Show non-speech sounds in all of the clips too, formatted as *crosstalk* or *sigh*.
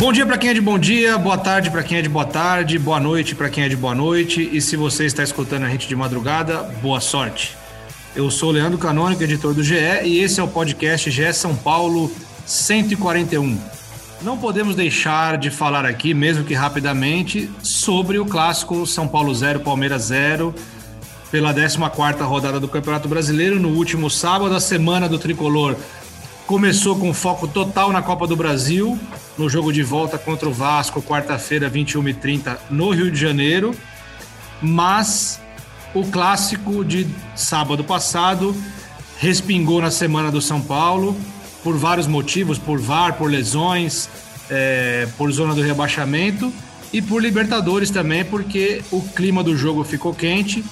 Bom dia para quem é de bom dia, boa tarde para quem é de boa tarde, boa noite para quem é de boa noite. E se você está escutando a gente de madrugada, boa sorte. Eu sou Leandro Canônico, editor do GE, e esse é o podcast GE São Paulo 141. Não podemos deixar de falar aqui, mesmo que rapidamente, sobre o clássico São Paulo 0, Palmeiras 0, pela 14ª rodada do Campeonato Brasileiro, no último sábado, a semana do Tricolor começou com foco total na Copa do Brasil, no jogo de volta contra o Vasco, quarta-feira, 21h30, no Rio de Janeiro. Mas o clássico de sábado passado respingou na semana do São Paulo por vários motivos, por VAR, por lesões, é, por zona do rebaixamento e por Libertadores também, porque o clima do jogo ficou quente.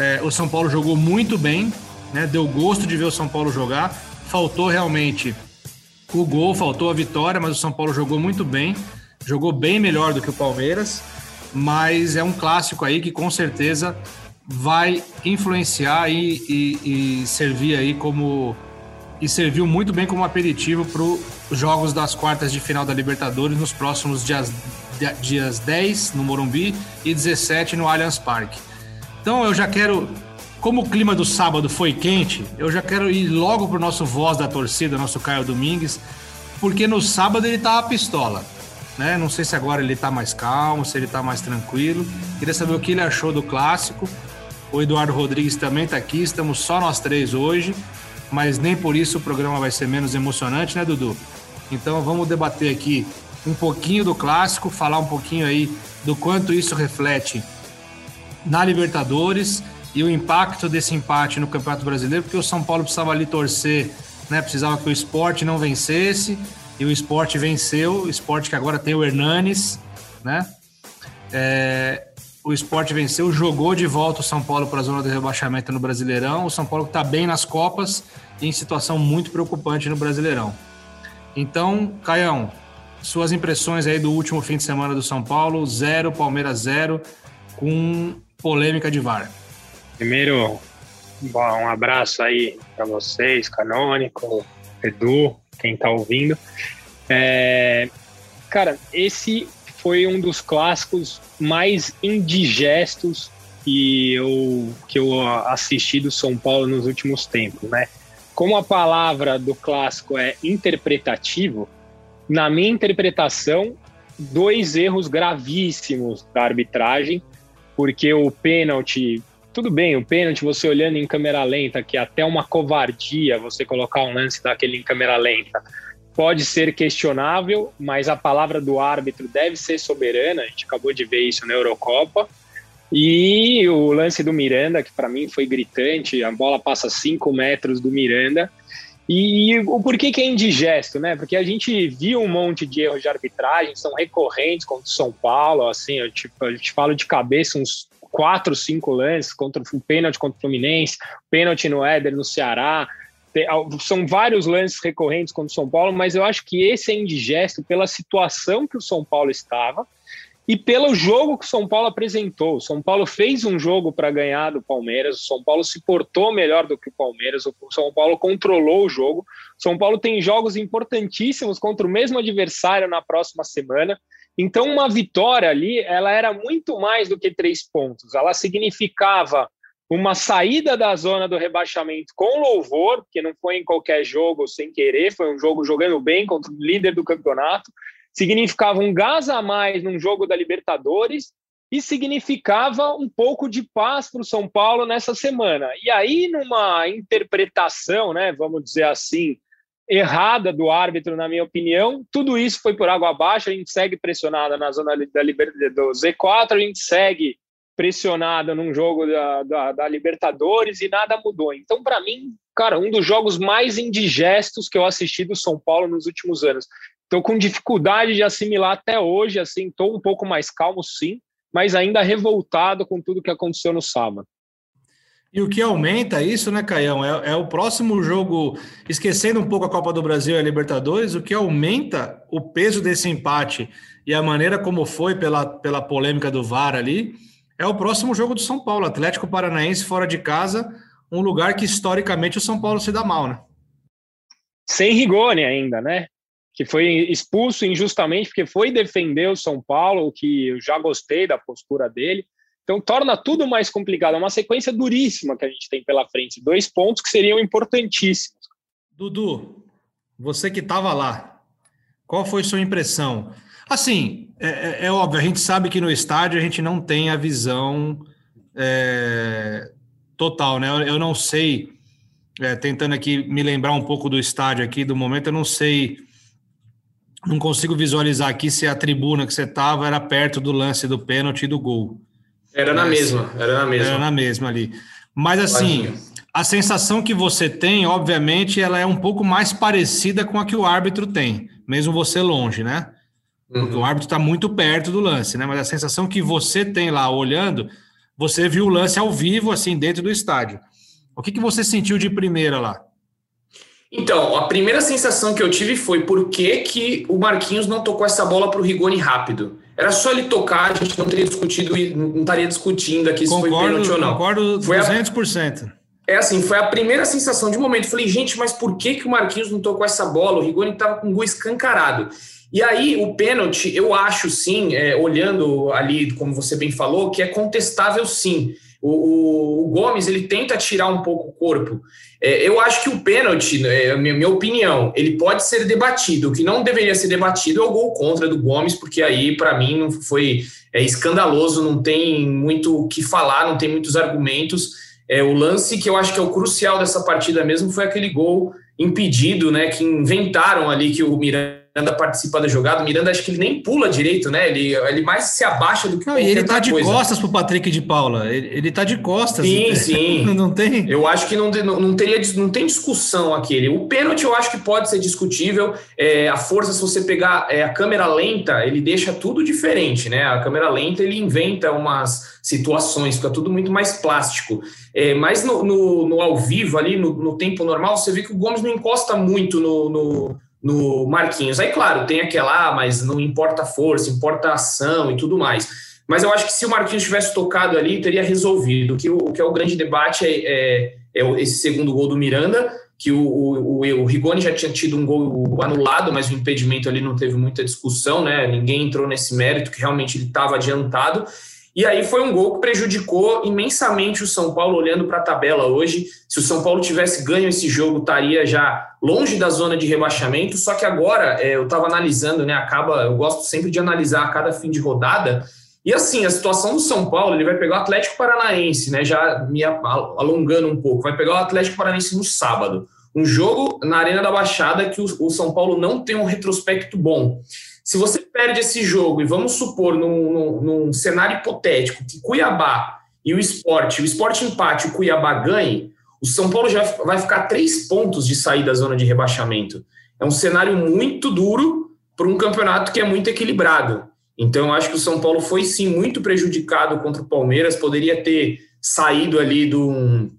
É, o São Paulo jogou muito bem, né, deu gosto de ver o São Paulo jogar. Faltou realmente o gol, faltou a vitória, mas o São Paulo jogou muito bem, jogou bem melhor do que o Palmeiras, mas é um clássico aí que com certeza vai influenciar e, e, e servir aí como e serviu muito bem como aperitivo para os jogos das quartas de final da Libertadores nos próximos dias, dias 10 no Morumbi e 17 no Allianz Parque. Então eu já quero como o clima do sábado foi quente, eu já quero ir logo pro nosso voz da torcida, nosso Caio Domingues, porque no sábado ele tava pistola. Né? Não sei se agora ele tá mais calmo, se ele tá mais tranquilo. Queria saber o que ele achou do clássico. O Eduardo Rodrigues também tá aqui, estamos só nós três hoje, mas nem por isso o programa vai ser menos emocionante, né, Dudu? Então vamos debater aqui um pouquinho do clássico, falar um pouquinho aí do quanto isso reflete na Libertadores e o impacto desse empate no Campeonato Brasileiro, porque o São Paulo precisava ali torcer, né? Precisava que o esporte não vencesse, e o esporte venceu, o esporte que agora tem o Hernanes, né? É, o esporte venceu, jogou de volta o São Paulo para a zona do rebaixamento no Brasileirão. O São Paulo está bem nas Copas e em situação muito preocupante no Brasileirão. Então, Caião, suas impressões aí do último fim de semana do São Paulo, zero, Palmeiras zero, com polêmica de VAR. Primeiro, bom, um abraço aí para vocês, Canônico, Edu, quem está ouvindo. É, cara, esse foi um dos clássicos mais indigestos que eu, que eu assisti do São Paulo nos últimos tempos, né? Como a palavra do clássico é interpretativo, na minha interpretação, dois erros gravíssimos da arbitragem, porque o pênalti tudo bem, o pênalti, você olhando em câmera lenta, que é até uma covardia você colocar um lance daquele em câmera lenta, pode ser questionável, mas a palavra do árbitro deve ser soberana. A gente acabou de ver isso na Eurocopa. E o lance do Miranda, que para mim foi gritante, a bola passa 5 metros do Miranda. E o porquê que é indigesto, né? Porque a gente viu um monte de erros de arbitragem, são recorrentes contra o São Paulo, assim, eu te, eu te falo de cabeça uns quatro, cinco lances contra o pênalti contra o Fluminense, pênalti no Éder no Ceará. São vários lances recorrentes contra o São Paulo, mas eu acho que esse é indigesto pela situação que o São Paulo estava e pelo jogo que o São Paulo apresentou. O São Paulo fez um jogo para ganhar do Palmeiras, o São Paulo se portou melhor do que o Palmeiras, o São Paulo controlou o jogo. O São Paulo tem jogos importantíssimos contra o mesmo adversário na próxima semana. Então, uma vitória ali, ela era muito mais do que três pontos. Ela significava uma saída da zona do rebaixamento com louvor, que não foi em qualquer jogo sem querer, foi um jogo jogando bem contra o líder do campeonato. Significava um gás a mais num jogo da Libertadores e significava um pouco de paz para o São Paulo nessa semana. E aí, numa interpretação, né, vamos dizer assim, errada do árbitro, na minha opinião. Tudo isso foi por água abaixo. A gente segue pressionada na zona da Libertadores do Z4, a gente segue pressionada num jogo da, da, da Libertadores e nada mudou. Então, para mim, cara, um dos jogos mais indigestos que eu assisti do São Paulo nos últimos anos. Estou com dificuldade de assimilar até hoje, assim, estou um pouco mais calmo, sim, mas ainda revoltado com tudo que aconteceu no sábado. E o que aumenta isso, né, Caião? É, é, o próximo jogo, esquecendo um pouco a Copa do Brasil e a Libertadores, o que aumenta o peso desse empate e a maneira como foi pela, pela polêmica do VAR ali, é o próximo jogo do São Paulo, Atlético Paranaense fora de casa, um lugar que historicamente o São Paulo se dá mal, né? Sem Rigoni ainda, né? que foi expulso injustamente porque foi defender o São Paulo, o que eu já gostei da postura dele. Então torna tudo mais complicado. É uma sequência duríssima que a gente tem pela frente. Dois pontos que seriam importantíssimos. Dudu, você que estava lá, qual foi sua impressão? Assim, é, é, é, óbvio, a gente sabe que no estádio a gente não tem a visão é, total, né? Eu, não sei, é, tentando aqui me lembrar um pouco do estádio aqui, do momento, eu não sei, não consigo visualizar aqui se a tribuna que você estava era perto do lance do pênalti e do gol. Era na mesma, era na mesma. Era na mesma ali. Mas assim, a sensação que você tem, obviamente, ela é um pouco mais parecida com a que o árbitro tem, mesmo você longe, né? Porque uhum. o árbitro está muito perto do lance, né? Mas a sensação que você tem lá olhando, você viu o lance ao vivo, assim, dentro do estádio. O que, que você sentiu de primeira lá? Então, a primeira sensação que eu tive foi por que, que o Marquinhos não tocou essa bola para o Rigoni rápido. Era só ele tocar, a gente não teria discutido e não estaria discutindo aqui concordo, se foi pênalti ou não. Concordo foi 200%. A, é assim, foi a primeira sensação de momento. Falei, gente, mas por que, que o Marquinhos não tocou essa bola? O Rigoni estava com o gol escancarado. E aí, o pênalti, eu acho sim, é, olhando ali, como você bem falou, que é contestável sim. O, o, o Gomes ele tenta tirar um pouco o corpo. É, eu acho que o pênalti, é, minha, minha opinião, ele pode ser debatido. O que não deveria ser debatido é o gol contra do Gomes, porque aí, para mim, não foi é, escandaloso, não tem muito o que falar, não tem muitos argumentos. É, o lance que eu acho que é o crucial dessa partida mesmo foi aquele gol impedido, né? Que inventaram ali que o Miranda Miranda participa da jogada. O Miranda acho que ele nem pula direito, né? Ele, ele mais se abaixa do que não, E ele tá de coisa. costas pro Patrick de Paula. Ele, ele tá de costas. Sim, *laughs* sim. não tem. Eu acho que não, não, não, teria, não tem discussão aquele. O pênalti eu acho que pode ser discutível. É, a força, se você pegar é, a câmera lenta, ele deixa tudo diferente, né? A câmera lenta ele inventa umas situações, fica tudo muito mais plástico. É, mas no, no, no, ao vivo, ali, no, no tempo normal, você vê que o Gomes não encosta muito no, no Marquinhos. Aí, claro, tem aquela, ah, mas não importa a força, importa a ação e tudo mais. Mas eu acho que se o Marquinhos tivesse tocado ali, teria resolvido. O que, o, que é o grande debate é, é, é, esse segundo gol do Miranda, que o, o, o, Rigoni já tinha tido um gol anulado, mas o impedimento ali não teve muita discussão, né? Ninguém entrou nesse mérito, que realmente ele estava adiantado. E aí foi um gol que prejudicou imensamente o São Paulo olhando para a tabela hoje. Se o São Paulo tivesse ganho esse jogo, estaria já longe da zona de rebaixamento. Só que agora é, eu estava analisando, né? Acaba, eu gosto sempre de analisar a cada fim de rodada. E assim, a situação do São Paulo, ele vai pegar o Atlético Paranaense, né? Já me alongando um pouco, vai pegar o Atlético Paranaense no sábado. Um jogo na Arena da Baixada que o, o São Paulo não tem um retrospecto bom. Se você perde esse jogo, e vamos supor, num, num, num cenário hipotético, que Cuiabá e o esporte, o esporte empate, o Cuiabá ganhe, o São Paulo já vai ficar três pontos de sair da zona de rebaixamento. É um cenário muito duro para um campeonato que é muito equilibrado. Então, eu acho que o São Paulo foi sim muito prejudicado contra o Palmeiras, poderia ter saído ali de um,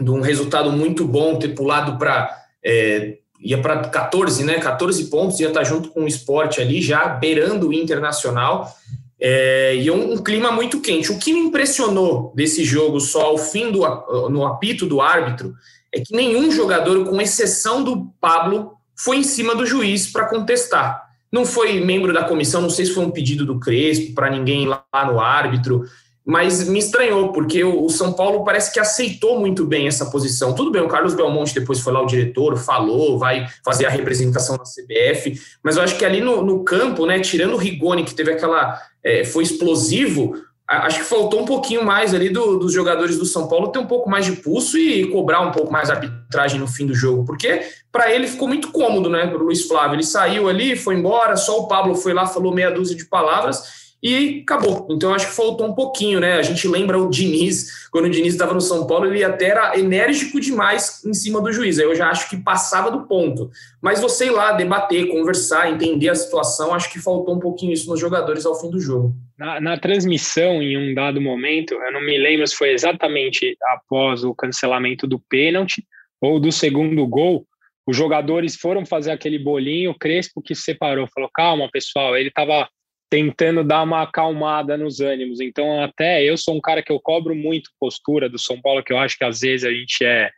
de um resultado muito bom, ter pulado para é, ia para 14, né? 14 pontos, ia estar tá junto com o esporte ali, já beirando o internacional. É, e um, um, clima muito quente. O que me impressionou desse jogo, só ao fim do no apito do árbitro, é que nenhum jogador, com exceção do Pablo, foi em cima do juiz para contestar. Não foi membro da comissão, não sei se foi um pedido do Crespo para ninguém lá no árbitro mas me estranhou, porque o São Paulo parece que aceitou muito bem essa posição. Tudo bem, o Carlos Belmonte depois foi lá o diretor, falou, vai fazer a representação da CBF, mas eu acho que ali no, no campo, né, tirando o Rigoni, que teve aquela. É, foi explosivo, acho que faltou um pouquinho mais ali do, dos jogadores do São Paulo ter um pouco mais de pulso e cobrar um pouco mais a arbitragem no fim do jogo, porque para ele ficou muito cômodo, né, para o Luiz Flávio. Ele saiu ali, foi embora, só o Pablo foi lá, falou meia dúzia de palavras e acabou. Então acho que faltou um pouquinho, né? A gente lembra o Diniz, quando o Diniz estava no São Paulo, ele até era enérgico demais em cima do juiz. Eu já acho que passava do ponto. Mas você ir lá, debater, conversar, entender a situação, acho que faltou um pouquinho isso nos jogadores ao fim do jogo. Na, na transmissão, em um dado momento, eu não me lembro se foi exatamente após o cancelamento do pênalti ou do segundo gol, os jogadores foram fazer aquele bolinho, o Crespo que separou, falou: calma, pessoal, ele estava tentando dar uma acalmada nos ânimos. Então, até eu sou um cara que eu cobro muito postura do São Paulo, que eu acho que às vezes a gente é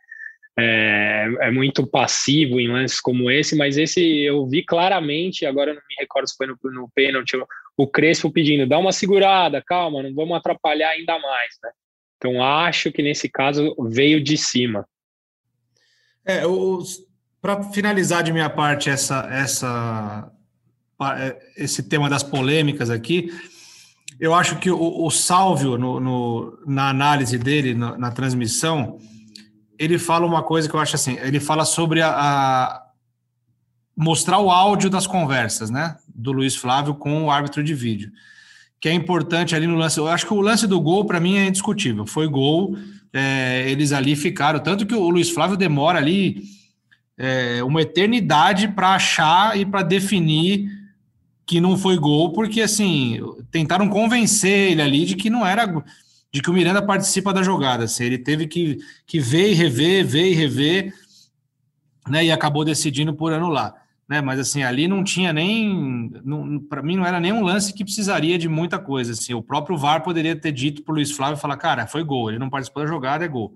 é, é, muito passivo em lances como esse, mas esse eu vi claramente, agora não me recordo se foi no, no pênalti, o Crespo pedindo, dá uma segurada, calma, não vamos atrapalhar ainda mais, né? Então acho que nesse caso veio de cima. É, para finalizar de minha parte essa, essa, esse tema das polêmicas aqui, eu acho que o, o Sálvio, no, no, na análise dele, na, na transmissão, ele fala uma coisa que eu acho assim, ele fala sobre a, a, mostrar o áudio das conversas, né, do Luiz Flávio com o árbitro de vídeo, que é importante ali no lance. Eu acho que o lance do gol para mim é indiscutível. Foi gol, é, eles ali ficaram tanto que o Luiz Flávio demora ali é, uma eternidade para achar e para definir que não foi gol, porque assim tentaram convencer ele ali de que não era de que o Miranda participa da jogada. Assim, ele teve que, que ver e rever, ver e rever, né? E acabou decidindo por anular. Né, mas assim, ali não tinha nem. Para mim, não era nem um lance que precisaria de muita coisa. Assim, o próprio VAR poderia ter dito para o Luiz Flávio falar: cara, foi gol, ele não participou da jogada, é gol.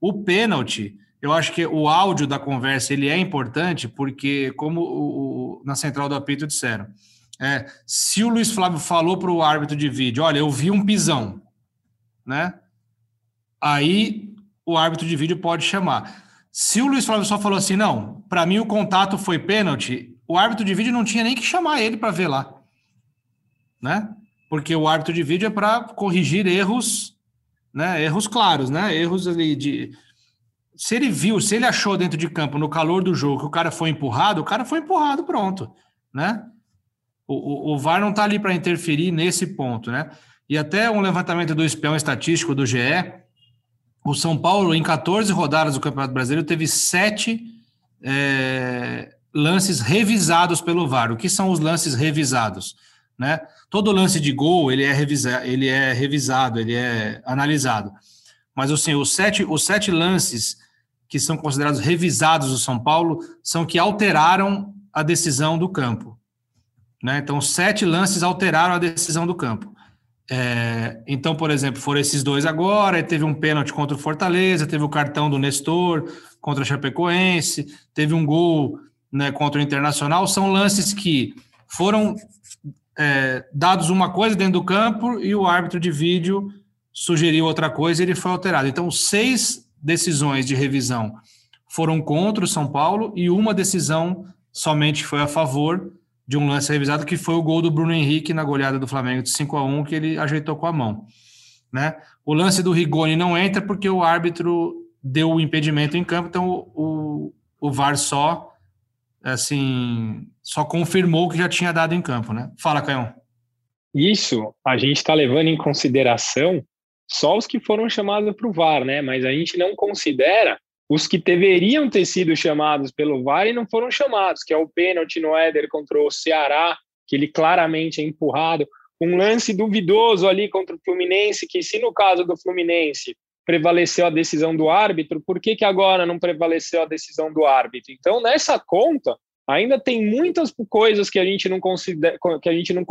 O pênalti, eu acho que o áudio da conversa ele é importante, porque, como o, o na central do apito disseram, é, se o Luiz Flávio falou para o árbitro de vídeo: olha, eu vi um pisão, né? Aí o árbitro de vídeo pode chamar. Se o Luiz Flávio só falou assim, não, para mim o contato foi pênalti, o árbitro de vídeo não tinha nem que chamar ele para ver lá, né? Porque o árbitro de vídeo é para corrigir erros, né? Erros claros, né? Erros ali de se ele viu, se ele achou dentro de campo no calor do jogo que o cara foi empurrado, o cara foi empurrado, pronto, né? O, o, o VAR não está ali para interferir nesse ponto, né? E até um levantamento do espião estatístico do GE, o São Paulo, em 14 rodadas do Campeonato Brasileiro, teve sete é, lances revisados pelo VAR. O que são os lances revisados? Né? Todo lance de gol ele é, revisa, ele é revisado, ele é analisado. Mas assim, os, sete, os sete lances que são considerados revisados do São Paulo são que alteraram a decisão do campo. Né? Então, sete lances alteraram a decisão do campo. É, então, por exemplo, foram esses dois agora, teve um pênalti contra o Fortaleza, teve o cartão do Nestor contra a Chapecoense, teve um gol né, contra o Internacional. São lances que foram é, dados uma coisa dentro do campo e o árbitro de vídeo sugeriu outra coisa e ele foi alterado. Então, seis decisões de revisão foram contra o São Paulo e uma decisão somente foi a favor de um lance revisado, que foi o gol do Bruno Henrique na goleada do Flamengo de 5 a 1 que ele ajeitou com a mão. Né? O lance do Rigoni não entra porque o árbitro deu o impedimento em campo, então o, o, VAR só assim só confirmou que já tinha dado em campo, né? Fala, Caião. Isso a gente está levando em consideração só os que foram chamados para o VAR, né? Mas a gente não considera os que deveriam ter sido chamados pelo VAR e não foram chamados, que é o pênalti no Éder contra o Ceará, que ele claramente é empurrado, um lance duvidoso ali contra o Fluminense, que se no caso do Fluminense prevaleceu a decisão do árbitro, por que, que agora não prevaleceu a decisão do árbitro? Então, nessa conta, ainda tem muitas coisas que a gente não, considera, que a gente não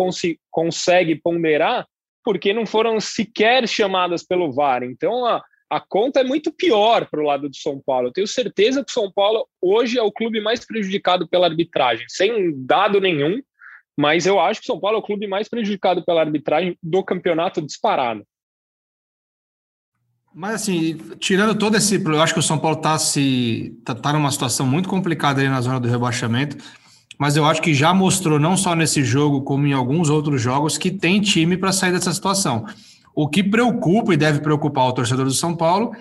consegue ponderar, porque não foram sequer chamadas pelo VAR. Então, a, a conta é muito pior para o lado do São Paulo. Eu tenho certeza que o São Paulo hoje é o clube mais prejudicado pela arbitragem, sem dado nenhum, mas eu acho que o São Paulo é o clube mais prejudicado pela arbitragem do campeonato disparado. Mas assim, tirando todo esse, eu acho que o São Paulo está se tá, tá numa situação muito complicada aí na zona do rebaixamento, mas eu acho que já mostrou não só nesse jogo como em alguns outros jogos que tem time para sair dessa situação. O que preocupa e deve preocupar o torcedor do São Paulo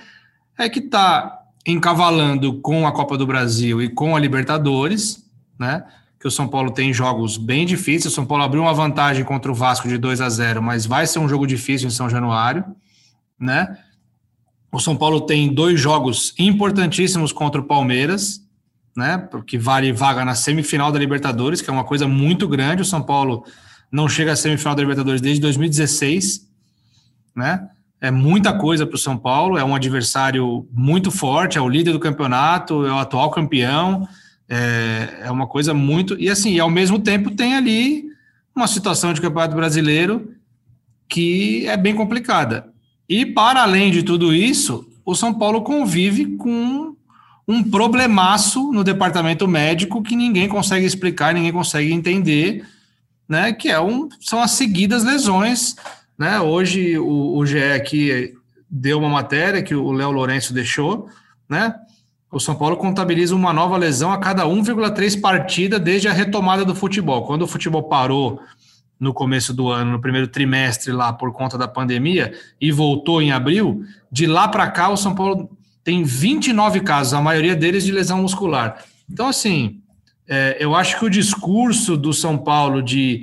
é que está encavalando com a Copa do Brasil e com a Libertadores, né? Que o São Paulo tem jogos bem difíceis. O São Paulo abriu uma vantagem contra o Vasco de 2 a 0, mas vai ser um jogo difícil em São Januário, né? O São Paulo tem dois jogos importantíssimos contra o Palmeiras, né? Porque vale vaga na semifinal da Libertadores, que é uma coisa muito grande. O São Paulo não chega à semifinal da Libertadores desde 2016 né? É muita coisa para o São Paulo, é um adversário muito forte, é o líder do campeonato, é o atual campeão, é, é uma coisa muito. E assim, ao mesmo tempo tem ali uma situação de campeonato brasileiro que é bem complicada. E para além de tudo isso, o São Paulo convive com um problemaço no departamento médico que ninguém consegue explicar, ninguém consegue entender, né? Que é um, são as seguidas lesões, né? Hoje o, o GE aqui deu uma matéria que o Léo Lourenço deixou, né? O São Paulo contabiliza uma nova lesão a cada 1,3 partida desde a retomada do futebol. Quando o futebol parou no começo do ano, no primeiro trimestre lá por conta da pandemia e voltou em abril, de lá para cá o São Paulo tem 29 casos, a maioria deles de lesão muscular. Então, assim, é, eu acho que o discurso do São Paulo de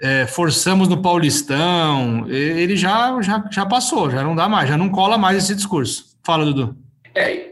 é, forçamos no Paulistão, ele já, já, já passou, já não dá mais, já não cola mais esse discurso. Fala, Dudu. É,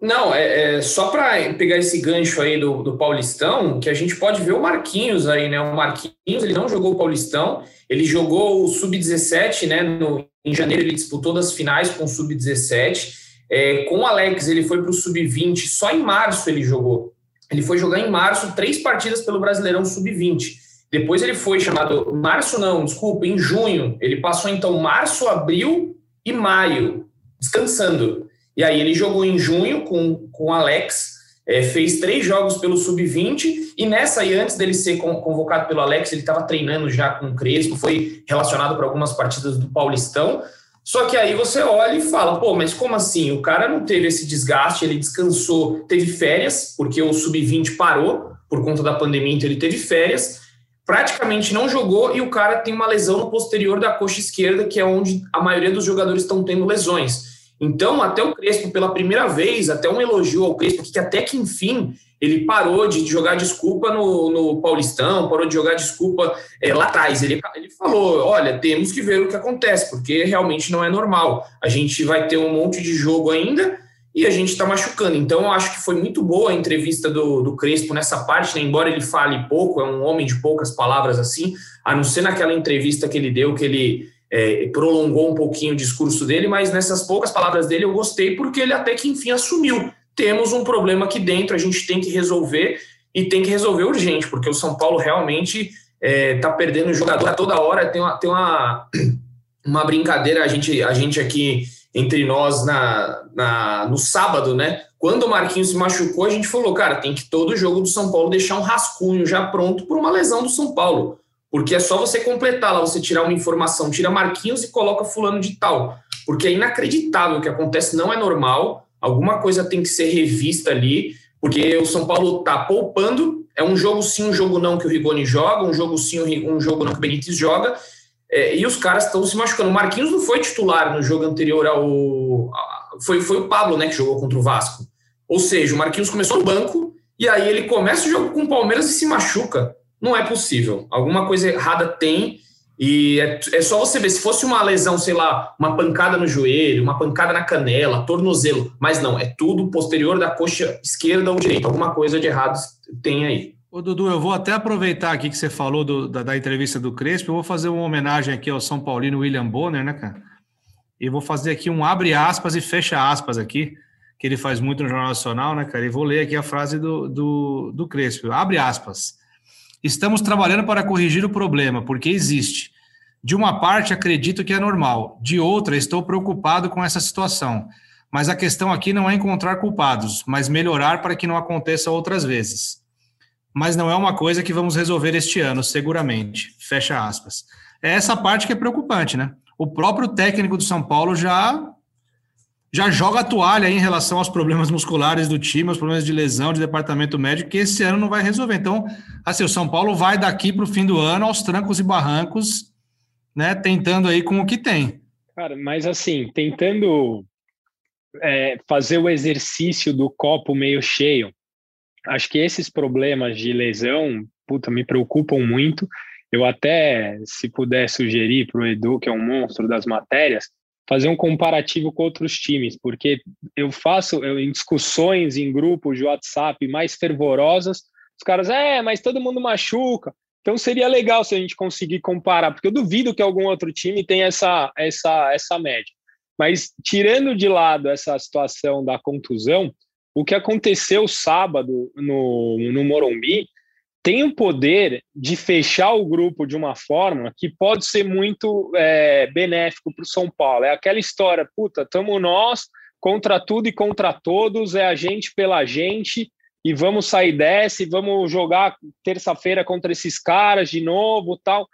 não, é, é só para pegar esse gancho aí do, do Paulistão, que a gente pode ver o Marquinhos aí, né? O Marquinhos, ele não jogou o Paulistão, ele jogou o Sub-17, né? No, em janeiro ele disputou das finais com o Sub-17, é, com o Alex, ele foi para o sub-20, só em março ele jogou. Ele foi jogar em março três partidas pelo Brasileirão sub-20. Depois ele foi chamado. Março, não, desculpa, em junho. Ele passou então março, abril e maio, descansando. E aí ele jogou em junho com, com o Alex, é, fez três jogos pelo sub-20, e nessa aí, antes dele ser convocado pelo Alex, ele estava treinando já com o Crespo, foi relacionado para algumas partidas do Paulistão. Só que aí você olha e fala, pô, mas como assim? O cara não teve esse desgaste, ele descansou, teve férias, porque o sub-20 parou por conta da pandemia, então ele teve férias, praticamente não jogou e o cara tem uma lesão no posterior da coxa esquerda, que é onde a maioria dos jogadores estão tendo lesões. Então, até o Crespo, pela primeira vez, até um elogio ao Crespo, que até que enfim ele parou de jogar desculpa no, no Paulistão, parou de jogar desculpa é, lá atrás. Ele, ele falou: olha, temos que ver o que acontece, porque realmente não é normal. A gente vai ter um monte de jogo ainda e a gente está machucando. Então, eu acho que foi muito boa a entrevista do, do Crespo nessa parte, né? embora ele fale pouco, é um homem de poucas palavras assim, a não ser naquela entrevista que ele deu, que ele é, prolongou um pouquinho o discurso dele, mas nessas poucas palavras dele eu gostei, porque ele até que enfim assumiu temos um problema aqui dentro, a gente tem que resolver e tem que resolver urgente, porque o São Paulo realmente está é, tá perdendo jogador a toda hora. Tem uma, tem uma, *clears throat* uma brincadeira, a gente, a gente aqui entre nós na, na, no sábado, né? Quando o Marquinhos se machucou, a gente falou, cara, tem que todo jogo do São Paulo deixar um rascunho já pronto por uma lesão do São Paulo. Porque é só você completar lá, você tirar uma informação, tira Marquinhos e coloca fulano de tal. Porque é inacreditável o que acontece, não é normal. Alguma coisa tem que ser revista ali, porque o São Paulo está poupando. É um jogo sim, um jogo não que o Rigoni joga, um jogo sim, um jogo não que o Benítez joga. É, e os caras estão se machucando. O Marquinhos não foi titular no jogo anterior ao. Foi, foi o Pablo, né, que jogou contra o Vasco. Ou seja, o Marquinhos começou no banco e aí ele começa o jogo com o Palmeiras e se machuca. Não é possível. Alguma coisa errada tem. E é, é, só você ver, se fosse uma lesão, sei lá, uma pancada no joelho, uma pancada na canela, tornozelo, mas não, é tudo posterior da coxa esquerda ou direita. Alguma coisa de errado tem aí. Ô, Dudu, eu vou até aproveitar aqui que você falou do, da, da, entrevista do Crespo, eu vou fazer uma homenagem aqui ao São Paulino William Bonner, né, cara? E vou fazer aqui um abre aspas e fecha aspas aqui, que ele faz muito no Jornal Nacional, né, cara? E vou ler aqui a frase do, do, do Crespo. Abre aspas. Estamos trabalhando para corrigir o problema, porque existe. De uma parte, acredito que é normal, de outra, estou preocupado com essa situação. Mas a questão aqui não é encontrar culpados, mas melhorar para que não aconteça outras vezes. Mas não é uma coisa que vamos resolver este ano, seguramente. Fecha aspas. É essa parte que é preocupante, né? O próprio técnico do São Paulo já já joga a toalha em relação aos problemas musculares do time, aos problemas de lesão, de departamento médico, que esse ano não vai resolver. Então, assim, o São Paulo vai daqui para o fim do ano aos trancos e barrancos, né, tentando aí com o que tem. Cara, mas assim, tentando é, fazer o exercício do copo meio cheio, acho que esses problemas de lesão, puta, me preocupam muito. Eu até, se puder sugerir para o Edu, que é um monstro das matérias, fazer um comparativo com outros times, porque eu faço eu, em discussões em grupos de WhatsApp mais fervorosas, os caras, é, mas todo mundo machuca. Então seria legal se a gente conseguir comparar, porque eu duvido que algum outro time tenha essa, essa, essa média. Mas tirando de lado essa situação da contusão, o que aconteceu sábado no, no Morumbi tem o poder de fechar o grupo de uma forma que pode ser muito é, benéfico para o São Paulo. É aquela história, puta, estamos nós contra tudo e contra todos, é a gente pela gente, e vamos sair dessa, e vamos jogar terça-feira contra esses caras de novo, tal.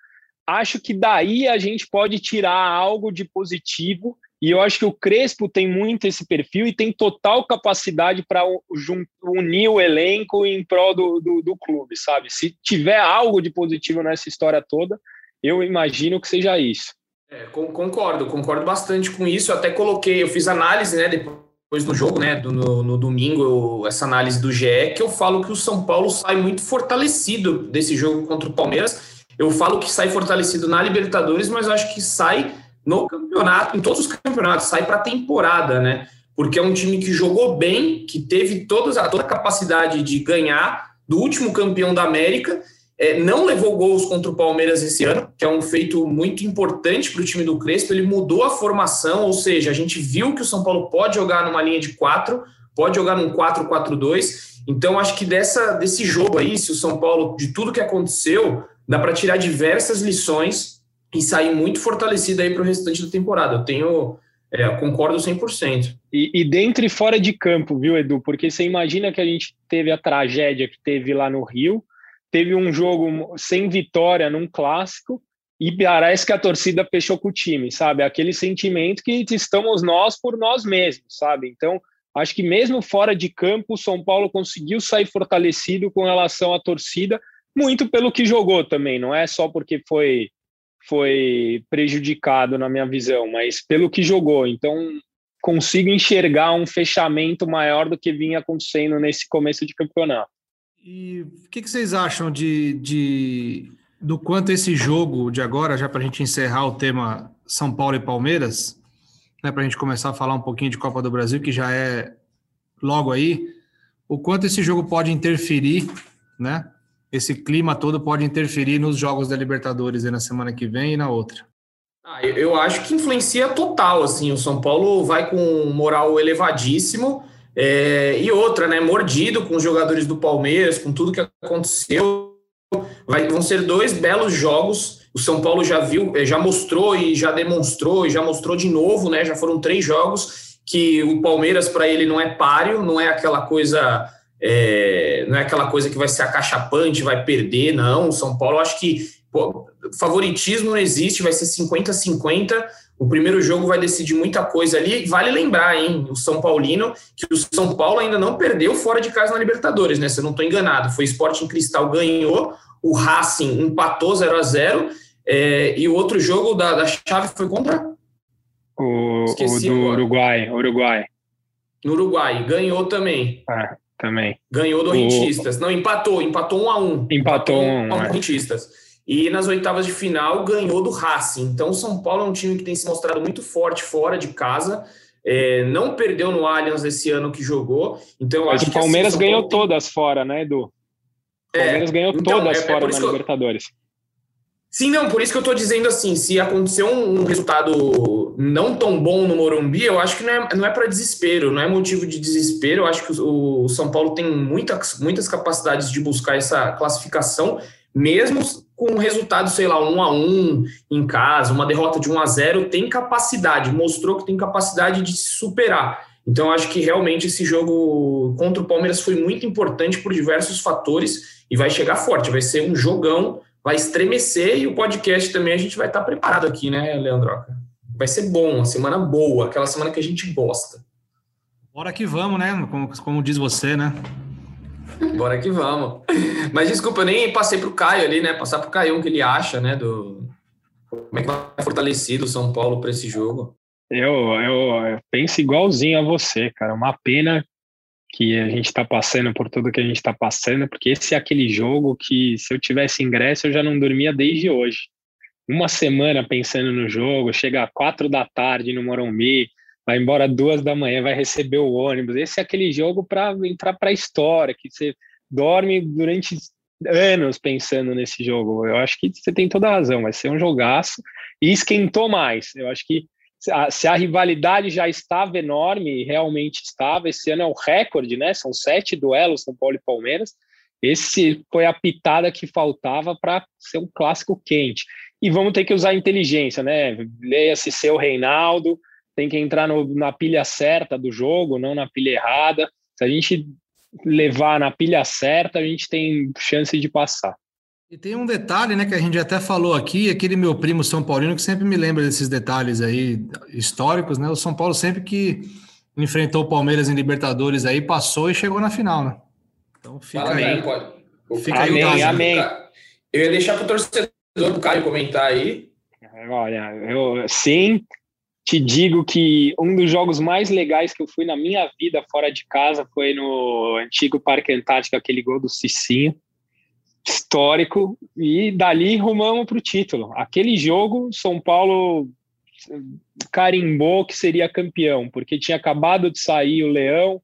Acho que daí a gente pode tirar algo de positivo, e eu acho que o Crespo tem muito esse perfil e tem total capacidade para unir o elenco em prol do, do, do clube, sabe? Se tiver algo de positivo nessa história toda, eu imagino que seja isso. É, concordo, concordo bastante com isso. Eu até coloquei, eu fiz análise, né, depois do jogo, né, do, no, no, domingo, essa análise do GE, que eu falo que o São Paulo sai muito fortalecido desse jogo contra o Palmeiras. Eu falo que sai fortalecido na Libertadores, mas eu acho que sai no campeonato, em todos os campeonatos, sai para a temporada, né? Porque é um time que jogou bem, que teve todas, toda a capacidade de ganhar do último campeão da América é, não levou gols contra o Palmeiras esse ano, que é um feito muito importante para o time do Crespo. Ele mudou a formação, ou seja, a gente viu que o São Paulo pode jogar numa linha de quatro, pode jogar num 4-4-2. Então, acho que dessa, desse jogo aí, se o São Paulo, de tudo que aconteceu, dá para tirar diversas lições e sair muito fortalecido aí para o restante da temporada. Eu tenho. É, concordo 100%. E, e dentro e fora de campo, viu, Edu? Porque você imagina que a gente teve a tragédia que teve lá no Rio, teve um jogo sem vitória num clássico e parece que a torcida fechou com o time, sabe? Aquele sentimento que estamos nós por nós mesmos, sabe? Então, acho que mesmo fora de campo, o São Paulo conseguiu sair fortalecido com relação à torcida, muito pelo que jogou também, não é só porque foi foi prejudicado na minha visão, mas pelo que jogou. Então, consigo enxergar um fechamento maior do que vinha acontecendo nesse começo de campeonato. E o que, que, vocês acham de, de, do quanto esse jogo de agora, já para a gente encerrar o tema São Paulo e Palmeiras, né, para a gente começar a falar um pouquinho de Copa do Brasil, que já é logo aí, o quanto esse jogo pode interferir, né? Esse clima todo pode interferir nos jogos da Libertadores na semana que vem e na outra. Ah, eu acho que influencia total, assim, o São Paulo vai com moral elevadíssimo, é, e outra, né? Mordido com os jogadores do Palmeiras, com tudo que aconteceu. Vai, vão ser dois belos jogos. O São Paulo já viu, é, já mostrou e já demonstrou, e já mostrou de novo, né? Já foram três jogos que o Palmeiras, para ele, não é páreo, não é aquela coisa. É, não é aquela coisa que vai ser acachapante, vai perder, não. O São Paulo, acho que pô, favoritismo não existe, vai ser 50-50 o primeiro jogo vai decidir muita coisa ali. Vale lembrar, hein, o São Paulino, que o São Paulo ainda não perdeu fora de casa na Libertadores, né? Se eu não estou enganado. Foi Sporting Cristal ganhou, o Racing empatou 0 a 0 é, e o outro jogo da, da chave foi contra? O, o do agora. Uruguai, Uruguai. No Uruguai, ganhou também. Ah, também. Ganhou do o... Rentistas. Não, empatou, empatou um a um. Empatou, empatou um, um, um é. Rentistas e nas oitavas de final ganhou do Racing. Então, o São Paulo é um time que tem se mostrado muito forte fora de casa. É, não perdeu no Allianz esse ano que jogou. Então, Mas o Palmeiras assim, ganhou todas fora, né, Edu? O é, Palmeiras ganhou então, todas é, é fora na Libertadores. Eu... Sim, não, por isso que eu estou dizendo assim, se acontecer um, um, resultado não tão bom no Morumbi, eu acho que não é, não é para desespero, não é motivo de desespero, eu acho que o, o São Paulo tem muitas, muitas capacidades de buscar essa classificação, mesmo com um resultado, sei lá, um a um em casa, uma derrota de 1 a 0 tem capacidade, mostrou que tem capacidade de se superar. Então, acho que realmente esse jogo contra o Palmeiras foi muito importante por diversos fatores e vai chegar forte, vai ser um jogão, vai estremecer e o podcast também a gente vai estar preparado aqui, né, Leandroca? Vai ser bom, uma semana boa, aquela semana que a gente gosta. Bora que vamos, né? Como, como diz você, né? Bora que vamos. Mas desculpa, eu nem passei para o Caio ali, né? Passar para o Caio o que ele acha, né? Do... Como é que vai fortalecido o São Paulo para esse jogo? Eu, eu, eu, penso igualzinho a você, cara. Uma pena que a gente está passando por tudo que a gente está passando, porque esse é aquele jogo que, se eu tivesse ingresso, eu já não dormia desde hoje. Uma semana pensando no jogo, chega às quatro da tarde no Morumbi, vai embora duas da manhã, vai receber o ônibus. Esse é aquele jogo para entrar para a história, que você dorme durante anos pensando nesse jogo. Eu acho que você tem toda a razão, vai ser um jogaço e esquentou mais. Eu acho que se a rivalidade já estava enorme, realmente estava, esse ano é o recorde, né? São sete duelos São Paulo e Palmeiras. Esse foi a pitada que faltava para ser um clássico quente. E vamos ter que usar inteligência, né? Leia-se seu Reinaldo, tem que entrar no, na pilha certa do jogo, não na pilha errada. Se a gente levar na pilha certa, a gente tem chance de passar. E tem um detalhe, né, que a gente até falou aqui, aquele meu primo São Paulino que sempre me lembra desses detalhes aí históricos, né? O São Paulo sempre que enfrentou o Palmeiras em Libertadores aí passou e chegou na final, né? Então fica Fala aí. pode. Fica amém, aí o amém. Eu ia deixar para o torcedor do Caio comentar aí. Olha, eu sim, te digo que um dos jogos mais legais que eu fui na minha vida fora de casa foi no antigo Parque Antártico, aquele gol do Cicinho, histórico, e dali rumamos para o título. Aquele jogo, São Paulo carimbou que seria campeão, porque tinha acabado de sair o Leão,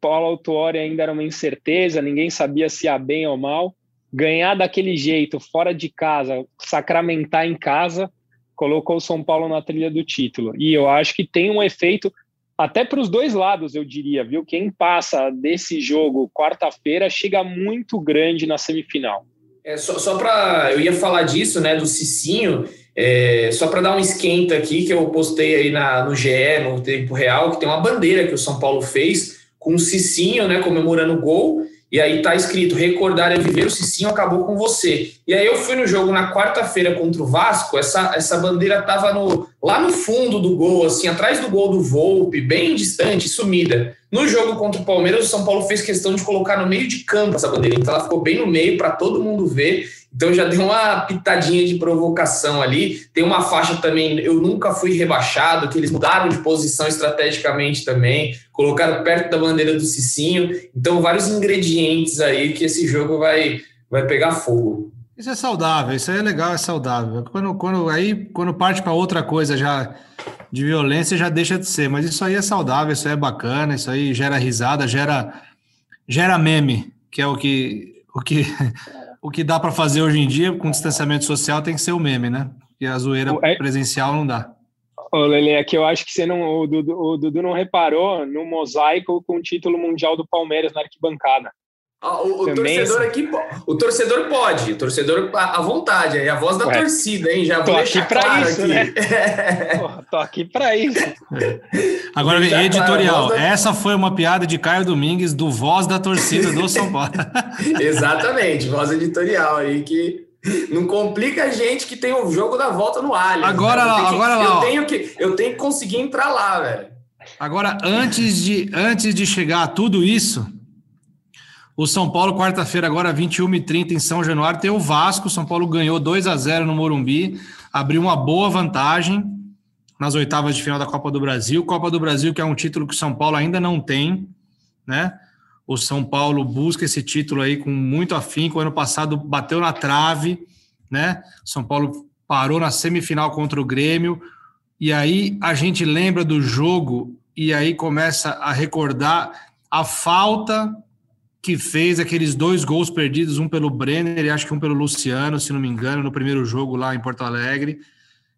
Paulo Autuori ainda era uma incerteza, ninguém sabia se ia bem ou mal. Ganhar daquele jeito, fora de casa, sacramentar em casa, colocou o São Paulo na trilha do título. E eu acho que tem um efeito até para os dois lados, eu diria, viu? Quem passa desse jogo quarta-feira chega muito grande na semifinal. É, só só para. Eu ia falar disso, né, do Cicinho, é, só para dar um esquenta aqui, que eu postei aí na, no GE, no tempo real, que tem uma bandeira que o São Paulo fez com o Cicinho, né, comemorando o gol. E aí tá escrito: recordar é viver, o Cicinho acabou com você. E aí eu fui no jogo na quarta-feira contra o Vasco, essa, essa bandeira tava no, lá no fundo do gol, assim, atrás do gol do Volpe, bem distante, sumida. No jogo contra o Palmeiras, o São Paulo fez questão de colocar no meio de campo essa bandeira, então ela ficou bem no meio para todo mundo ver. Então já deu uma pitadinha de provocação ali. Tem uma faixa também, eu nunca fui rebaixado, que eles mudaram de posição estrategicamente também, colocaram perto da bandeira do Cicinho. Então, vários ingredientes aí que esse jogo vai, vai pegar fogo. Isso é saudável, isso aí é legal, é saudável. Quando, quando, aí, quando parte para outra coisa já de violência, já deixa de ser. Mas isso aí é saudável, isso aí é bacana, isso aí gera risada, gera, gera meme, que é o que, o que *laughs* o que dá para fazer hoje em dia com distanciamento social tem que ser o meme, né? Porque a zoeira é... presencial não dá. Ô, Lele, aqui eu acho que você não, o Dudu, o Dudu não reparou no mosaico com o título mundial do Palmeiras na arquibancada. O, o torcedor aqui, o torcedor pode, o torcedor à vontade, é a voz da Ué, torcida, hein? Já vou aqui para claro isso, aqui. né? *laughs* Pô, tô aqui para isso. Agora, editorial, da... essa foi uma piada de Caio Domingues do Voz da Torcida do São Paulo. *laughs* Exatamente, voz editorial aí que não complica a gente que tem o jogo da volta no Alho. Agora lá, agora lá. Eu tenho, que, eu tenho que conseguir entrar lá, velho. Agora, antes de, antes de chegar a tudo isso, o São Paulo, quarta-feira, agora 21h30 em São Januário, tem o Vasco. São Paulo ganhou 2 a 0 no Morumbi, abriu uma boa vantagem nas oitavas de final da Copa do Brasil. Copa do Brasil, que é um título que o São Paulo ainda não tem, né? O São Paulo busca esse título aí com muito afinco. O ano passado bateu na trave, né? São Paulo parou na semifinal contra o Grêmio. E aí a gente lembra do jogo e aí começa a recordar a falta que fez aqueles dois gols perdidos, um pelo Brenner e acho que um pelo Luciano, se não me engano, no primeiro jogo lá em Porto Alegre.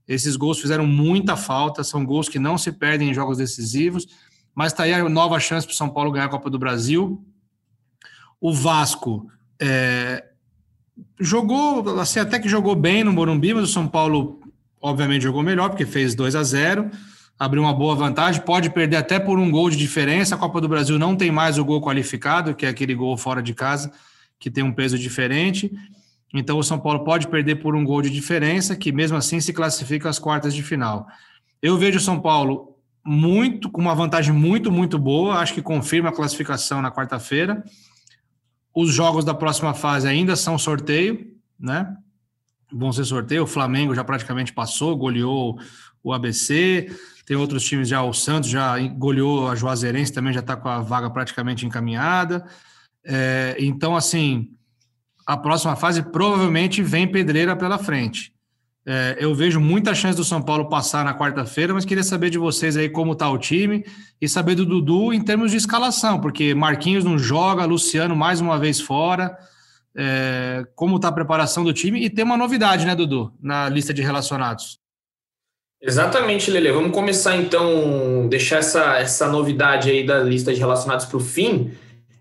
Esses gols fizeram muita falta, são gols que não se perdem em jogos decisivos, mas está aí a nova chance para o São Paulo ganhar a Copa do Brasil. O Vasco é, jogou, assim, até que jogou bem no Morumbi, mas o São Paulo, obviamente, jogou melhor, porque fez 2 a 0 abriu uma boa vantagem, pode perder até por um gol de diferença. A Copa do Brasil não tem mais o gol qualificado, que é aquele gol fora de casa, que tem um peso diferente. Então o São Paulo pode perder por um gol de diferença, que mesmo assim se classifica às quartas de final. Eu vejo o São Paulo muito com uma vantagem muito, muito boa, acho que confirma a classificação na quarta-feira. Os jogos da próxima fase ainda são sorteio, né? Vão ser sorteio. O Flamengo já praticamente passou, goleou o ABC. Tem outros times já, o Santos já goleou a Juazeirense, também já está com a vaga praticamente encaminhada. É, então, assim, a próxima fase provavelmente vem pedreira pela frente. É, eu vejo muita chance do São Paulo passar na quarta-feira, mas queria saber de vocês aí como está o time e saber do Dudu em termos de escalação, porque Marquinhos não joga, Luciano mais uma vez fora. É, como está a preparação do time e tem uma novidade, né, Dudu, na lista de relacionados. Exatamente, Lele. Vamos começar então, deixar essa, essa novidade aí da lista de relacionados para o fim.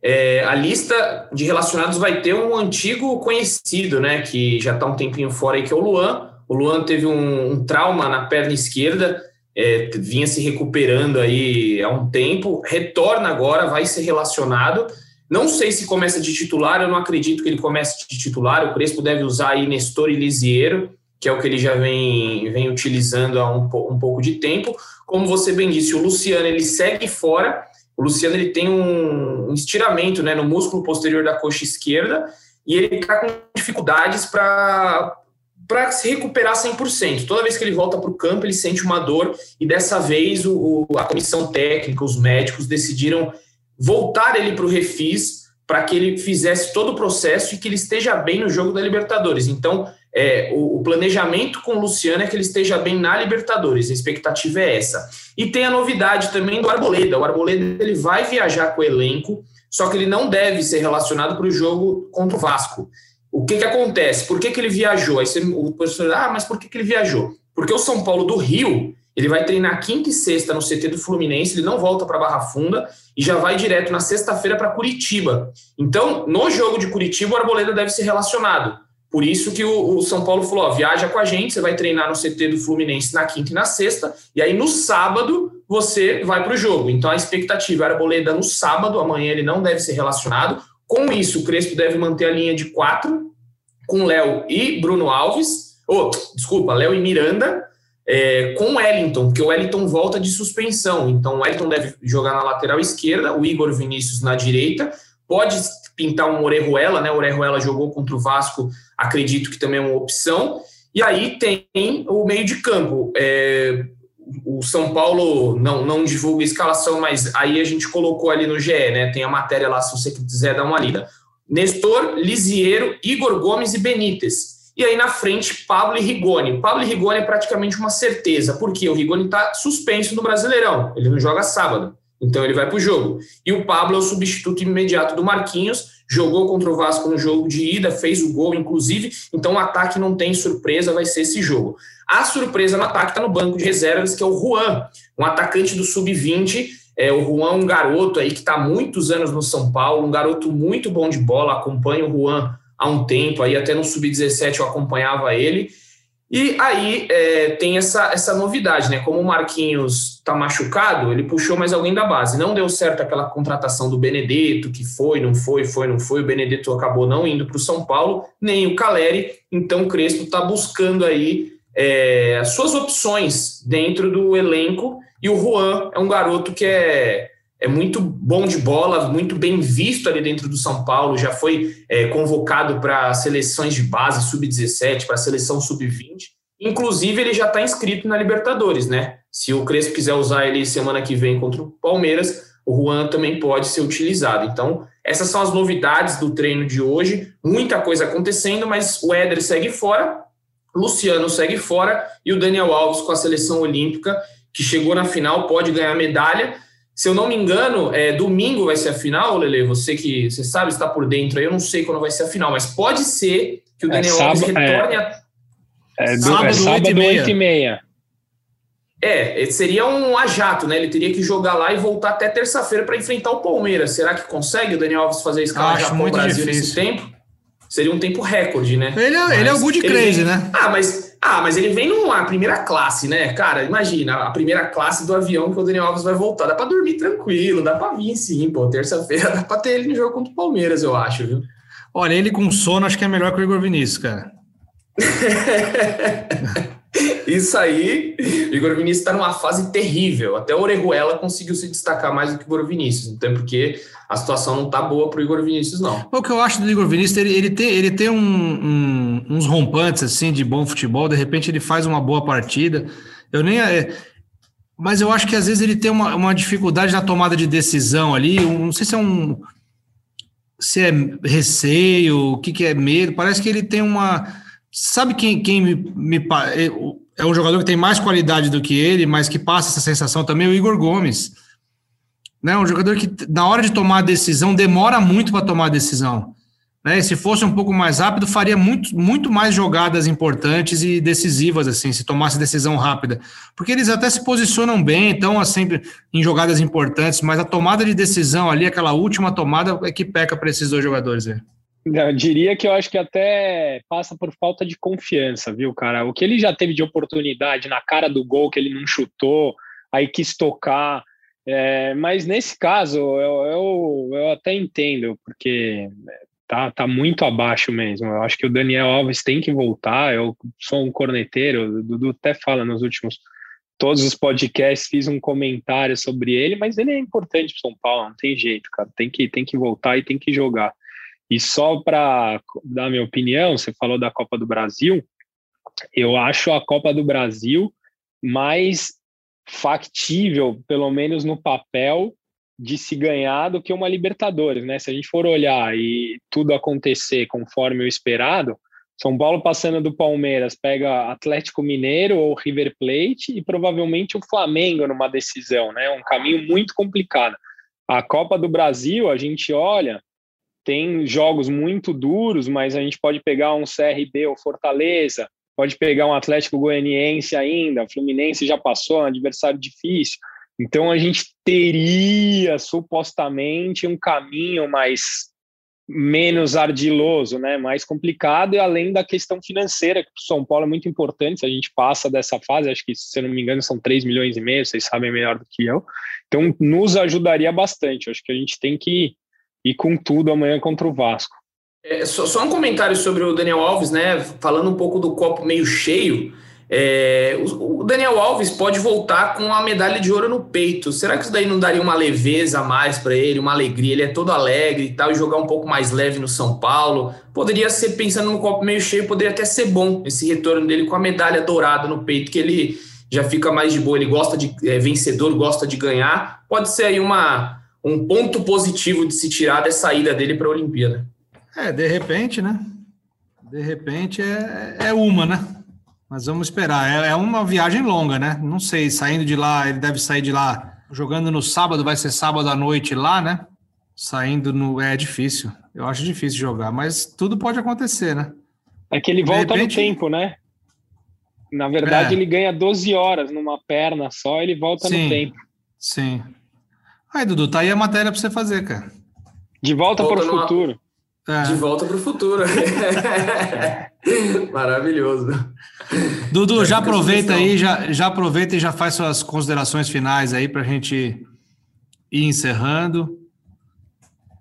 É, a lista de relacionados vai ter um antigo conhecido, né, que já está um tempinho fora aí, que é o Luan. O Luan teve um, um trauma na perna esquerda, é, vinha se recuperando aí há um tempo, retorna agora, vai ser relacionado. Não sei se começa de titular, eu não acredito que ele comece de titular. O Crespo deve usar aí Nestor e Lisiero, que é o que ele já vem, vem utilizando há um, um pouco de tempo. Como você bem disse, o Luciano ele segue fora. O Luciano ele tem um, estiramento né, no músculo posterior da coxa esquerda e ele está com dificuldades para para se recuperar 100%. Toda vez que ele volta para o campo, ele sente uma dor, e dessa vez o, a comissão técnica, os médicos decidiram voltar ele para o refis para que ele fizesse todo o processo e que ele esteja bem no jogo da Libertadores. Então, é, o, o, planejamento com o Luciano é que ele esteja bem na Libertadores, a expectativa é essa. E tem a novidade também do Arboleda. O Arboleda ele vai viajar com o elenco, só que ele não deve ser relacionado para o jogo contra o Vasco. O que, que acontece? Por que, que ele viajou? Aí você, o professor, ah, mas por que, que ele viajou? Porque o São Paulo do Rio ele vai treinar quinta e sexta no CT do Fluminense, ele não volta para Barra Funda e já vai direto na sexta-feira para Curitiba. Então, no jogo de Curitiba, o Arboleda deve ser relacionado. Por isso que o, o São Paulo falou: ó, viaja com a gente, você vai treinar no CT do Fluminense na quinta e na sexta, e aí no sábado você vai para o jogo. Então a expectativa era Arboleda no sábado, amanhã ele não deve ser relacionado. Com isso, o Crespo deve manter a linha de quatro, com Léo e Bruno Alves, ou, oh, desculpa, Léo e Miranda, é, com Wellington, porque o Wellington volta de suspensão. Então, o Wellington deve jogar na lateral esquerda, o Igor Vinícius na direita. Pode pintar um Orejuela, né? O Orejuela jogou contra o Vasco, acredito que também é uma opção. E aí tem o meio de campo. É, o São Paulo não, não divulga a escalação, mas aí a gente colocou ali no GE, né? Tem a matéria lá, se você quiser dar uma lida. Nestor, Lisiero, Igor Gomes e Benítez. E aí na frente, Pablo e Rigoni. Pablo e Rigoni é praticamente uma certeza, porque o Rigoni está suspenso no Brasileirão, ele não joga sábado, então ele vai para o jogo. E o Pablo é o substituto imediato do Marquinhos, jogou contra o Vasco no jogo de ida, fez o gol, inclusive, então o ataque não tem surpresa, vai ser esse jogo. A surpresa no ataque está no banco de reservas, que é o Juan, um atacante do sub-20. É, o Juan, um garoto aí que está há muitos anos no São Paulo, um garoto muito bom de bola, acompanha o Juan há um tempo, aí até no Sub-17 eu acompanhava ele. E aí é, tem essa, essa novidade, né? Como o Marquinhos está machucado, ele puxou mais alguém da base. Não deu certo aquela contratação do Benedetto, que foi, não foi, foi, não foi. O Benedetto acabou não indo para o São Paulo, nem o Caleri. Então o Crespo está buscando aí é, as suas opções dentro do elenco. E o Juan é um garoto que é é muito bom de bola, muito bem visto ali dentro do São Paulo, já foi é, convocado para seleções de base sub-17, para a seleção sub-20. Inclusive, ele já está inscrito na Libertadores, né? Se o Crespo quiser usar ele semana que vem contra o Palmeiras, o Juan também pode ser utilizado. Então, essas são as novidades do treino de hoje. Muita coisa acontecendo, mas o Éder segue fora, Luciano segue fora e o Daniel Alves com a seleção olímpica, que chegou na final, pode ganhar medalha se eu não me engano, é, domingo vai ser a final, Lele. Você que você sabe, está por dentro aí, eu não sei quando vai ser a final, mas pode ser que o é Daniel é, Alves retorne a. É, do, sábado, é sábado 8 e meia. É, seria um ajato, né? Ele teria que jogar lá e voltar até terça-feira para enfrentar o Palmeiras. Será que consegue o Daniel Alves fazer a escala já com o Brasil difícil. nesse tempo? Seria um tempo recorde, né? Ele, é, ele é o good crazy, vem... né? Ah, mas ah, mas ele vem numa primeira classe, né? Cara, imagina, a primeira classe do avião que o Daniel Alves vai voltar. Dá pra dormir tranquilo, dá pra vir sim, pô. Terça-feira *laughs* dá pra ter ele no jogo contra o Palmeiras, eu acho, viu? Olha, ele com sono acho que é melhor que o Igor Vinícius, cara. *laughs* Isso aí, Igor Vinícius está numa fase terrível. Até o Orejuela conseguiu se destacar mais do que o Igor Vinícius. Então, porque a situação não tá boa para o Igor Vinícius, não. O que eu acho do Igor Vinícius, ele, ele tem, ele tem um, um, uns rompantes assim de bom futebol, de repente ele faz uma boa partida. Eu nem. É, mas eu acho que às vezes ele tem uma, uma dificuldade na tomada de decisão ali. Não sei se é um. Se é receio, o que, que é medo. Parece que ele tem uma. Sabe quem, quem me, me é, é um jogador que tem mais qualidade do que ele, mas que passa essa sensação também? O Igor Gomes né? Um jogador que, na hora de tomar a decisão, demora muito para tomar a decisão. Né? Se fosse um pouco mais rápido, faria muito, muito mais jogadas importantes e decisivas, assim, se tomasse decisão rápida. Porque eles até se posicionam bem, então, sempre em jogadas importantes, mas a tomada de decisão ali, aquela última tomada, é que peca para esses dois jogadores aí. Eu diria que eu acho que até passa por falta de confiança, viu, cara? O que ele já teve de oportunidade na cara do gol que ele não chutou, aí quis tocar. É, mas nesse caso, eu, eu, eu até entendo, porque tá, tá muito abaixo mesmo. Eu acho que o Daniel Alves tem que voltar. Eu sou um corneteiro, o Dudu até fala nos últimos todos os podcasts, fiz um comentário sobre ele, mas ele é importante para São Paulo, não tem jeito, cara. Tem que, tem que voltar e tem que jogar. E só para dar minha opinião, você falou da Copa do Brasil, eu acho a Copa do Brasil mais factível, pelo menos no papel, de se ganhar do que uma Libertadores, né? Se a gente for olhar e tudo acontecer conforme o esperado, São Paulo passando do Palmeiras pega Atlético Mineiro ou River Plate e provavelmente o Flamengo numa decisão, né? Um caminho muito complicado. A Copa do Brasil, a gente olha, tem jogos muito duros, mas a gente pode pegar um CRB ou Fortaleza, pode pegar um Atlético Goianiense ainda, Fluminense já passou, é um adversário difícil. Então a gente teria supostamente um caminho mais menos ardiloso, né, mais complicado e além da questão financeira que o São Paulo é muito importante, se a gente passa dessa fase, acho que se eu não me engano são 3 milhões e meio, vocês sabem melhor do que eu. Então nos ajudaria bastante. Acho que a gente tem que ir com tudo amanhã contra o Vasco. É, só, só, um comentário sobre o Daniel Alves, né? Falando um pouco do copo meio cheio. É, o, o, Daniel Alves pode voltar com a medalha de ouro no peito. Será que isso daí não daria uma leveza a mais para ele, uma alegria? Ele é todo alegre e tal, e jogar um pouco mais leve no São Paulo. Poderia ser, pensando no copo meio cheio, poderia até ser bom esse retorno dele com a medalha dourada no peito, que ele já fica mais de boa. Ele gosta de é, vencedor, gosta de ganhar. Pode ser aí uma, um ponto positivo de se tirar dessa ida dele para a Olimpíada. É, de repente, né? De repente é, é uma, né? Mas vamos esperar. É, é uma viagem longa, né? Não sei, saindo de lá, ele deve sair de lá jogando no sábado, vai ser sábado à noite lá, né? Saindo no. É difícil. Eu acho difícil jogar, mas tudo pode acontecer, né? É que ele volta repente... no tempo, né? Na verdade, é. ele ganha 12 horas numa perna só, ele volta sim, no tempo. Sim. Aí, Dudu, tá aí a matéria para você fazer, cara. De volta, volta para o futuro. É. De volta para o futuro. *laughs* Maravilhoso. Dudu, já aproveita aí, já, já aproveita e já faz suas considerações finais aí para a gente ir encerrando.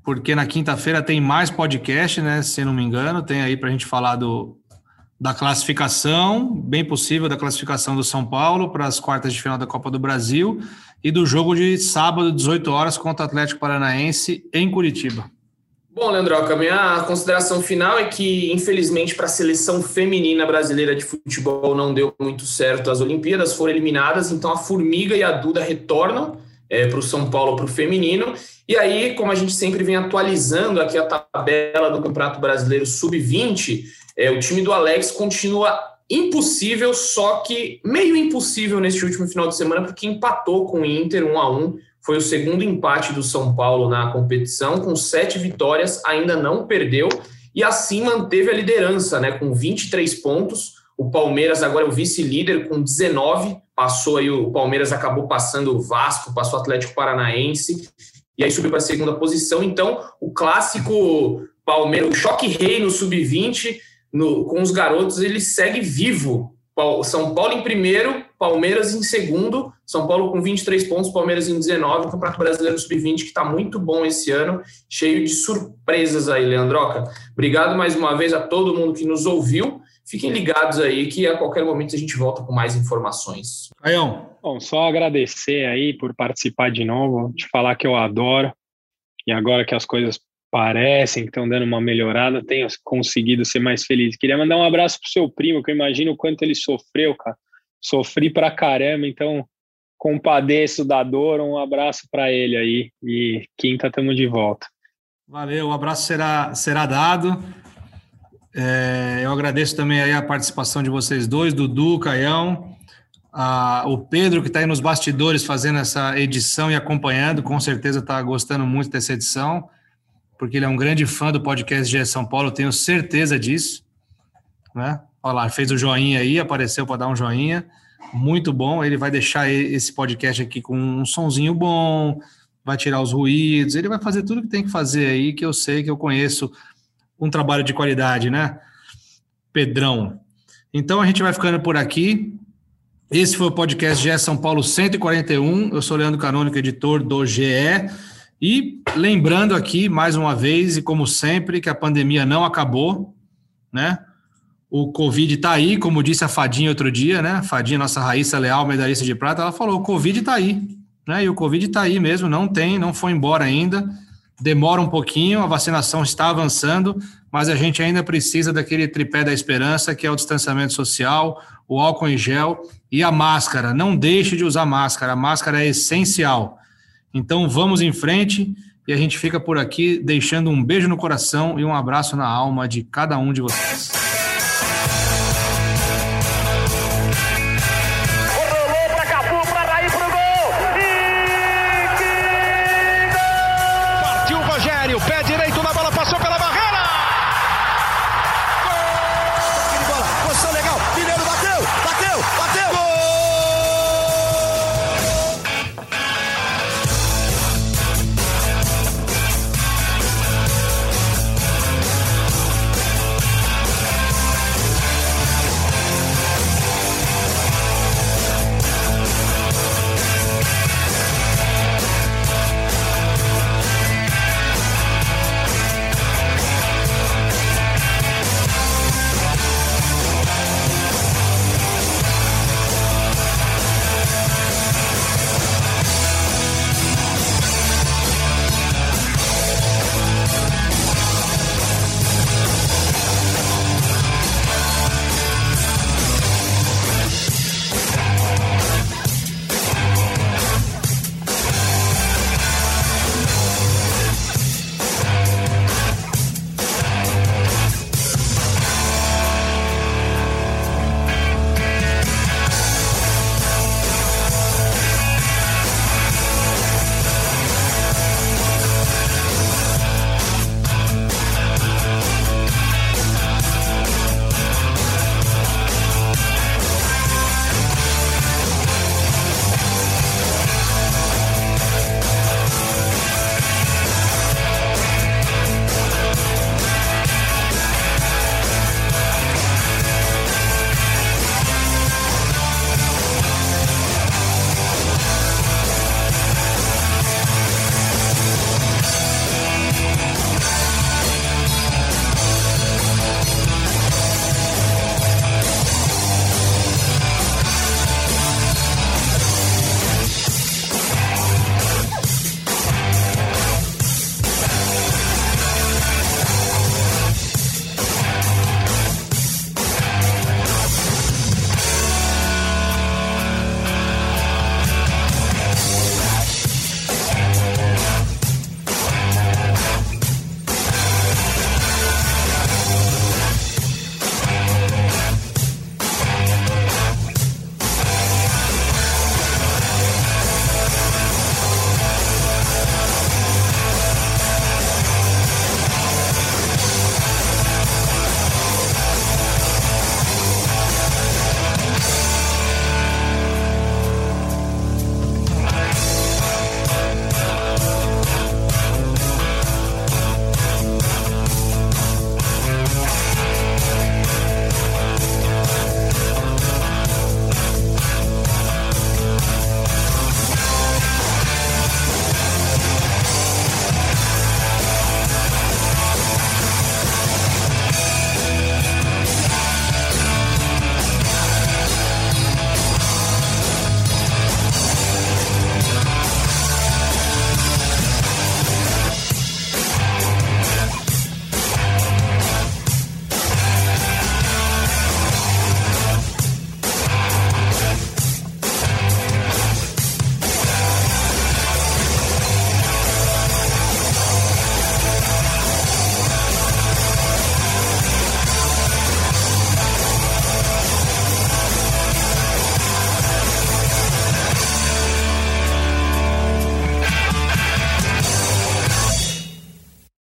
Porque na quinta-feira tem mais podcast, né? Se não me engano, tem aí para a gente falar do, da classificação, bem possível, da classificação do São Paulo para as quartas de final da Copa do Brasil e do jogo de sábado, 18 horas, contra o Atlético Paranaense em Curitiba. Bom, Leandroca, minha consideração final é que, infelizmente, para a seleção feminina brasileira de futebol não deu muito certo. As Olimpíadas foram eliminadas, então a Formiga e a Duda retornam é, para o São Paulo, para o feminino. E aí, como a gente sempre vem atualizando aqui a tabela do Campeonato Brasileiro Sub-20, é, o time do Alex continua impossível, só que meio impossível neste último final de semana, porque empatou com o Inter 1 a 1 foi o segundo empate do São Paulo na competição, com sete vitórias, ainda não perdeu e assim manteve a liderança, né, com 23 pontos. O Palmeiras agora é o vice-líder com 19, passou aí o Palmeiras acabou passando o Vasco, passou o Atlético Paranaense e aí subiu para a segunda posição. Então, o clássico Palmeiras, o choque rei no sub-20 com os garotos, ele segue vivo. São Paulo em primeiro, Palmeiras em segundo, São Paulo com 23 pontos, Palmeiras em 19, o Campeonato Brasileiro Sub-20 que está muito bom esse ano, cheio de surpresas aí, Leandroca. Obrigado mais uma vez a todo mundo que nos ouviu. Fiquem ligados aí que a qualquer momento a gente volta com mais informações. Aião. Bom, só agradecer aí por participar de novo, te falar que eu adoro. E agora que as coisas parecem que estão dando uma melhorada, tenho conseguido ser mais feliz. Queria mandar um abraço pro seu primo, que eu imagino o quanto ele sofreu, cara sofri pra caramba, então compadeço da dor, um abraço para ele aí e quinta estamos de volta. Valeu, o um abraço será, será dado. É, eu agradeço também aí a participação de vocês dois, Dudu, Caião, a, o Pedro que está aí nos bastidores fazendo essa edição e acompanhando, com certeza está gostando muito dessa edição, porque ele é um grande fã do podcast de São Paulo, tenho certeza disso, né? Olha lá, fez o joinha aí, apareceu para dar um joinha. Muito bom. Ele vai deixar esse podcast aqui com um sonzinho bom, vai tirar os ruídos, ele vai fazer tudo que tem que fazer aí, que eu sei que eu conheço um trabalho de qualidade, né? Pedrão. Então a gente vai ficando por aqui. Esse foi o podcast GE São Paulo 141. Eu sou Leandro Canônico, editor do GE. E lembrando aqui, mais uma vez, e como sempre, que a pandemia não acabou, né? O Covid está aí, como disse a Fadinha outro dia, né? A Fadinha, nossa Raíssa Leal, medalhista de prata, ela falou: o Covid está aí, né? E o Covid está aí mesmo, não tem, não foi embora ainda. Demora um pouquinho, a vacinação está avançando, mas a gente ainda precisa daquele tripé da esperança, que é o distanciamento social, o álcool em gel e a máscara. Não deixe de usar máscara, a máscara é essencial. Então vamos em frente e a gente fica por aqui deixando um beijo no coração e um abraço na alma de cada um de vocês.